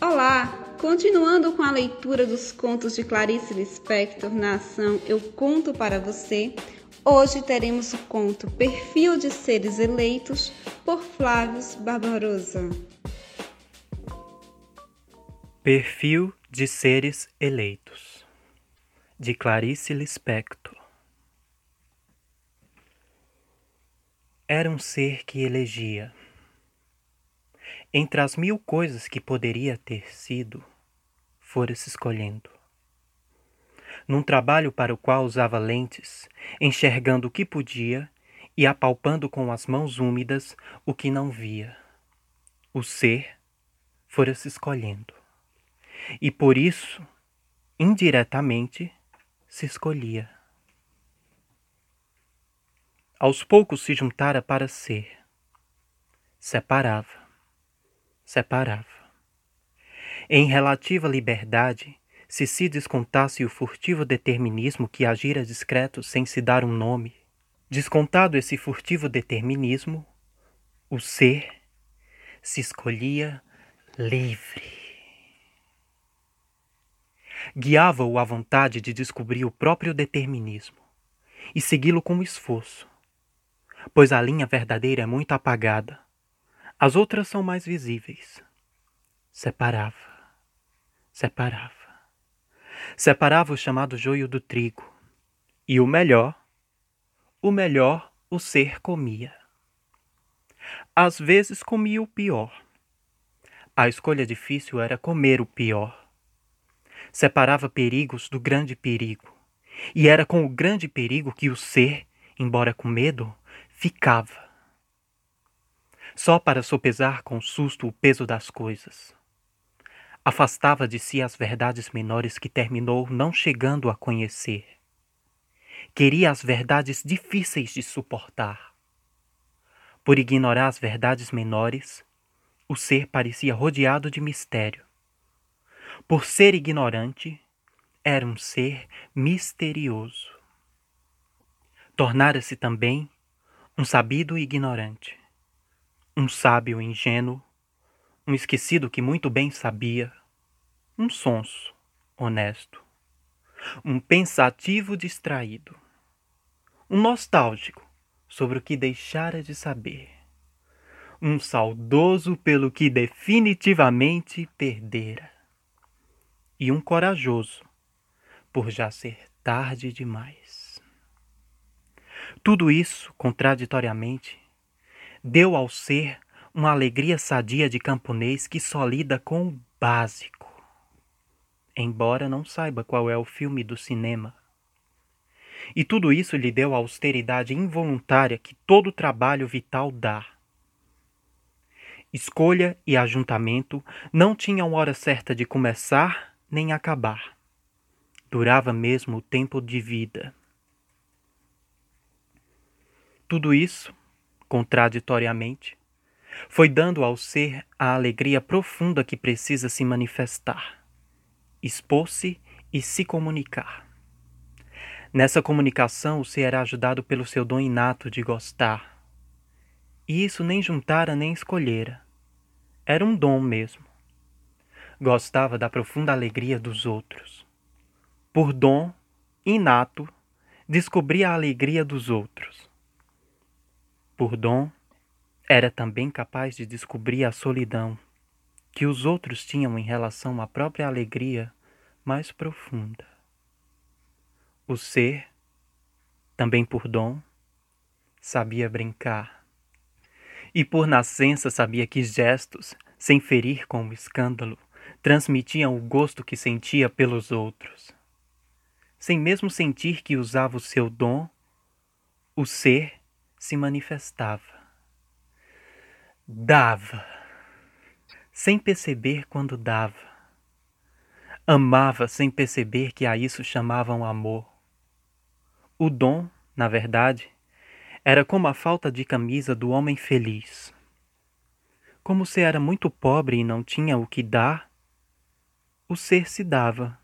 Olá! Continuando com a leitura dos contos de Clarice Lispector na ação Eu Conto para Você, hoje teremos o conto Perfil de Seres Eleitos por Flávio Barbarosa. Perfil de Seres Eleitos de Clarice Lispector Era um ser que elegia. Entre as mil coisas que poderia ter sido, fora se escolhendo. Num trabalho para o qual usava lentes, enxergando o que podia e apalpando com as mãos úmidas o que não via. O ser fora se escolhendo. E por isso, indiretamente, se escolhia aos poucos se juntara para ser. Separava, separava. Em relativa liberdade, se se descontasse o furtivo determinismo que agira discreto sem se dar um nome, descontado esse furtivo determinismo, o ser se escolhia livre. Guiava-o a vontade de descobrir o próprio determinismo e segui-lo com esforço, pois a linha verdadeira é muito apagada. As outras são mais visíveis. Separava, separava. Separava o chamado joio do trigo. E o melhor, o melhor o ser comia. Às vezes comia o pior. A escolha difícil era comer o pior. Separava perigos do grande perigo. E era com o grande perigo que o ser, embora com medo, ficava, só para sopesar com susto o peso das coisas. Afastava de si as verdades menores que terminou não chegando a conhecer. Queria as verdades difíceis de suportar. Por ignorar as verdades menores, o ser parecia rodeado de mistério. Por ser ignorante, era um ser misterioso. Tornara-se também um sabido ignorante, um sábio ingênuo, um esquecido que muito bem sabia, um sonso honesto, um pensativo distraído, um nostálgico sobre o que deixara de saber, um saudoso pelo que definitivamente perdera, e um corajoso por já ser tarde demais. Tudo isso, contraditoriamente, deu ao ser uma alegria sadia de camponês que só lida com o básico, embora não saiba qual é o filme do cinema. E tudo isso lhe deu a austeridade involuntária que todo trabalho vital dá. Escolha e ajuntamento não tinham hora certa de começar nem acabar. Durava mesmo o tempo de vida. Tudo isso, contraditoriamente, foi dando ao ser a alegria profunda que precisa se manifestar, expor-se e se comunicar. Nessa comunicação, o ser era ajudado pelo seu dom inato de gostar. E isso nem juntara nem escolhera. Era um dom mesmo. Gostava da profunda alegria dos outros. Por dom inato, descobria a alegria dos outros por dom, era também capaz de descobrir a solidão que os outros tinham em relação à própria alegria mais profunda. O ser, também por dom, sabia brincar. E por nascença sabia que gestos, sem ferir com o escândalo, transmitiam o gosto que sentia pelos outros. Sem mesmo sentir que usava o seu dom, o ser se manifestava. Dava, sem perceber quando dava. Amava sem perceber que a isso chamavam amor. O dom, na verdade, era como a falta de camisa do homem feliz. Como se era muito pobre e não tinha o que dar, o ser se dava.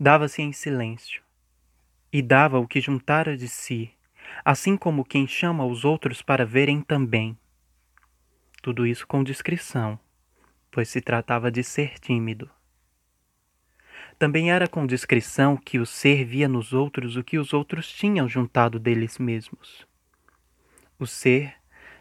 Dava-se em silêncio, e dava o que juntara de si assim como quem chama os outros para verem também. Tudo isso com discrição, pois se tratava de ser tímido. Também era com discrição que o ser via nos outros o que os outros tinham juntado deles mesmos. O ser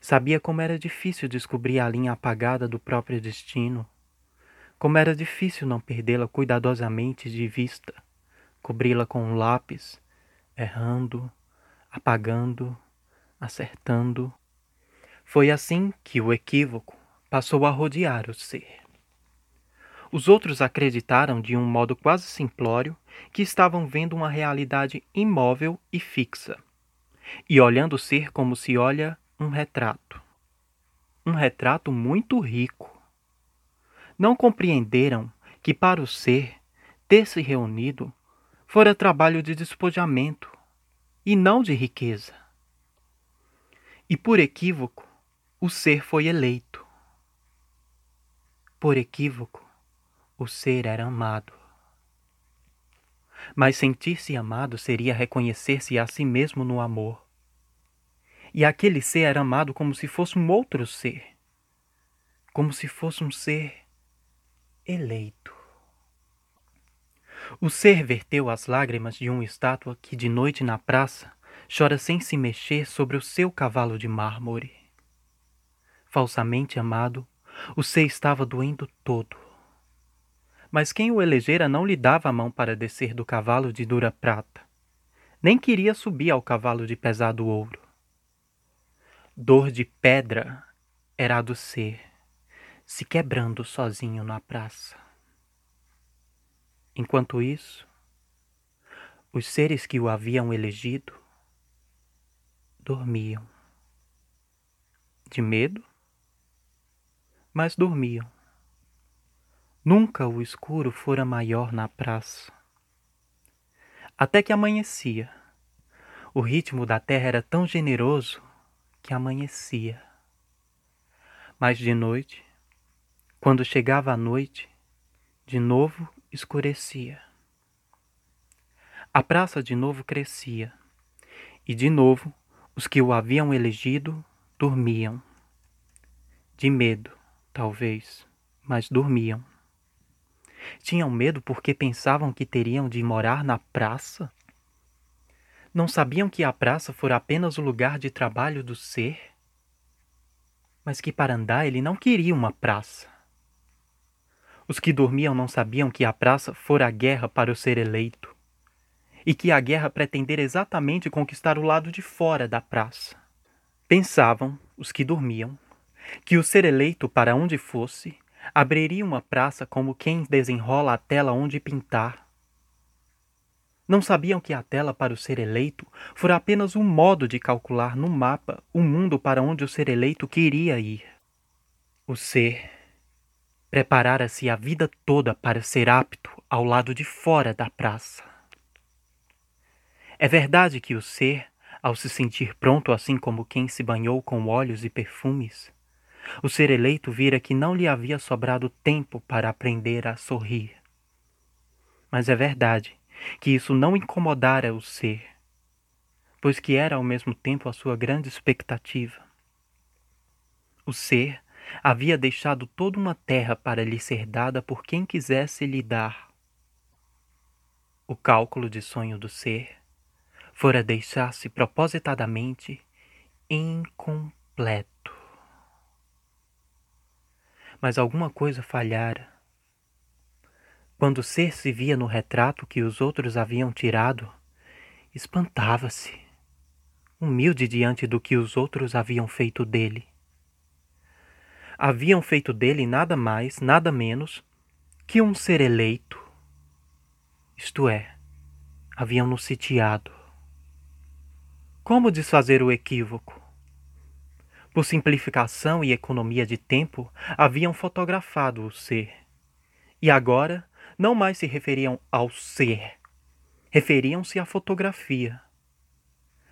sabia como era difícil descobrir a linha apagada do próprio destino, como era difícil não perdê-la cuidadosamente de vista, cobri-la com um lápis, errando, apagando, acertando. Foi assim que o equívoco passou a rodear o ser. Os outros acreditaram de um modo quase simplório que estavam vendo uma realidade imóvel e fixa, e olhando o ser como se olha um retrato. Um retrato muito rico. Não compreenderam que para o ser ter se reunido fora trabalho de despojamento e não de riqueza. E por equívoco, o ser foi eleito. Por equívoco, o ser era amado. Mas sentir-se amado seria reconhecer-se a si mesmo no amor. E aquele ser era amado como se fosse um outro ser, como se fosse um ser eleito. O ser verteu as lágrimas de uma estátua que de noite na praça chora sem se mexer sobre o seu cavalo de mármore. Falsamente amado, o ser estava doendo todo mas quem o elegera não lhe dava a mão para descer do cavalo de dura prata, nem queria subir ao cavalo de pesado ouro. Dor de pedra era a do ser, se quebrando sozinho na praça. Enquanto isso, os seres que o haviam elegido dormiam. De medo, mas dormiam. Nunca o escuro fora maior na praça. Até que amanhecia. O ritmo da terra era tão generoso que amanhecia. Mas de noite, quando chegava a noite, de novo escurecia. A praça de novo crescia, e de novo os que o haviam elegido dormiam. De medo, talvez, mas dormiam. Tinham medo porque pensavam que teriam de morar na praça? Não sabiam que a praça fora apenas o lugar de trabalho do ser? Mas que para andar ele não queria uma praça. Os que dormiam não sabiam que a praça fora a guerra para o ser eleito, e que a guerra pretendera exatamente conquistar o lado de fora da praça. Pensavam, os que dormiam, que o ser eleito para onde fosse Abriria uma praça como quem desenrola a tela onde pintar. Não sabiam que a tela para o ser eleito fora apenas um modo de calcular no mapa o mundo para onde o ser eleito queria ir. O ser preparara-se a vida toda para ser apto ao lado de fora da praça. É verdade que o ser, ao se sentir pronto assim como quem se banhou com óleos e perfumes, o ser eleito vira que não lhe havia sobrado tempo para aprender a sorrir. Mas é verdade que isso não incomodara o ser, pois que era ao mesmo tempo a sua grande expectativa. O ser havia deixado toda uma terra para lhe ser dada por quem quisesse lhe dar. O cálculo de sonho do ser fora deixar-se propositadamente incompleto mas alguma coisa falhara. Quando o ser se via no retrato que os outros haviam tirado, espantava-se, humilde diante do que os outros haviam feito dele. Haviam feito dele nada mais, nada menos que um ser eleito. Isto é, haviam-no sitiado. Como desfazer o equívoco? Por simplificação e economia de tempo, haviam fotografado o ser. E agora não mais se referiam ao ser, referiam-se à fotografia.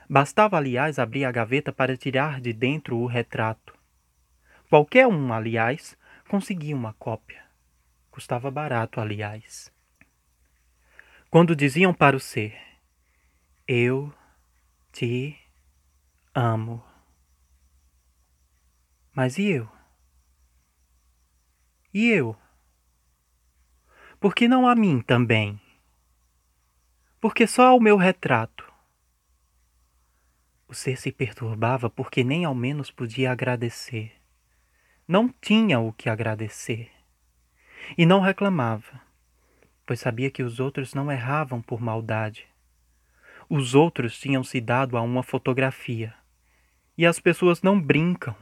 Bastava, aliás, abrir a gaveta para tirar de dentro o retrato. Qualquer um, aliás, conseguia uma cópia. Custava barato, aliás. Quando diziam para o ser: Eu te amo. Mas e eu? E eu? Por que não a mim também? Porque só ao meu retrato. O ser se perturbava porque nem ao menos podia agradecer. Não tinha o que agradecer. E não reclamava, pois sabia que os outros não erravam por maldade. Os outros tinham se dado a uma fotografia. E as pessoas não brincam.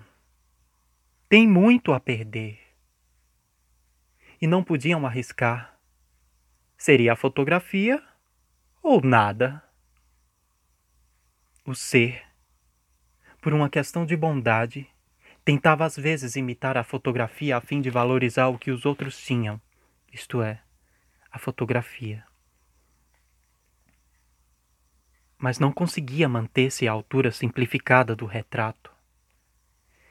Tem muito a perder. E não podiam arriscar. Seria a fotografia ou nada. O ser, por uma questão de bondade, tentava às vezes imitar a fotografia a fim de valorizar o que os outros tinham, isto é, a fotografia. Mas não conseguia manter-se à altura simplificada do retrato.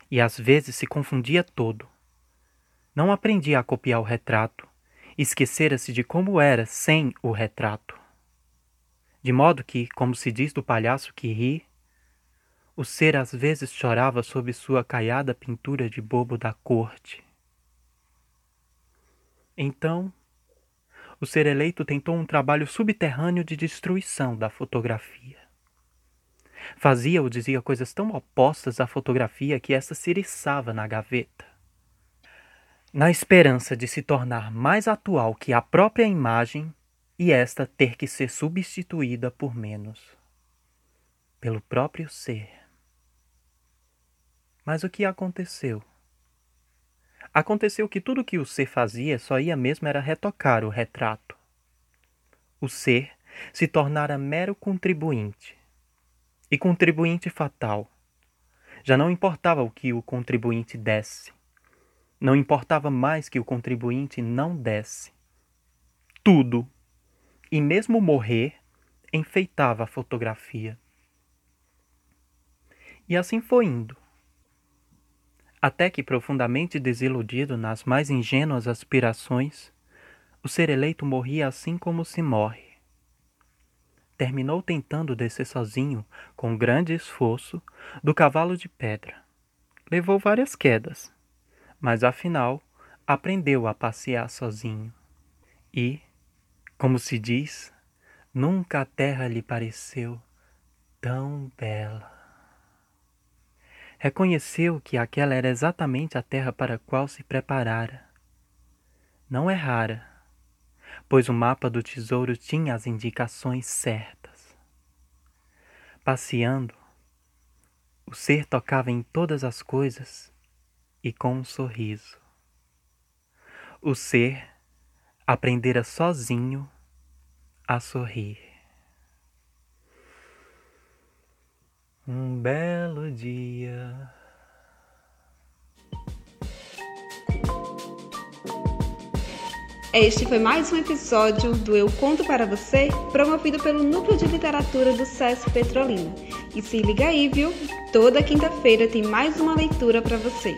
E às vezes se confundia todo. Não aprendia a copiar o retrato, esquecera-se de como era sem o retrato. De modo que, como se diz do palhaço que ri, o ser às vezes chorava sob sua caiada pintura de bobo da corte. Então, o ser eleito tentou um trabalho subterrâneo de destruição da fotografia. Fazia ou dizia coisas tão opostas à fotografia que essa se eriçava na gaveta. Na esperança de se tornar mais atual que a própria imagem e esta ter que ser substituída por menos, pelo próprio ser. Mas o que aconteceu? Aconteceu que tudo que o ser fazia só ia mesmo era retocar o retrato. O ser se tornara mero contribuinte. E contribuinte fatal. Já não importava o que o contribuinte desse. Não importava mais que o contribuinte não desse. Tudo, e mesmo morrer, enfeitava a fotografia. E assim foi indo até que, profundamente desiludido nas mais ingênuas aspirações, o ser eleito morria assim como se morre. Terminou tentando descer sozinho, com grande esforço, do cavalo de pedra. Levou várias quedas, mas afinal aprendeu a passear sozinho. E, como se diz, nunca a terra lhe pareceu tão bela. Reconheceu que aquela era exatamente a terra para a qual se preparara. Não errara, pois o mapa do tesouro tinha as indicações certas. Passeando, o ser tocava em todas as coisas e com um sorriso. O ser aprendera sozinho a sorrir. Um belo dia. Este foi mais um episódio do Eu Conto para Você, promovido pelo Núcleo de Literatura do SESC Petrolina. E se liga aí, viu? Toda quinta-feira tem mais uma leitura para você.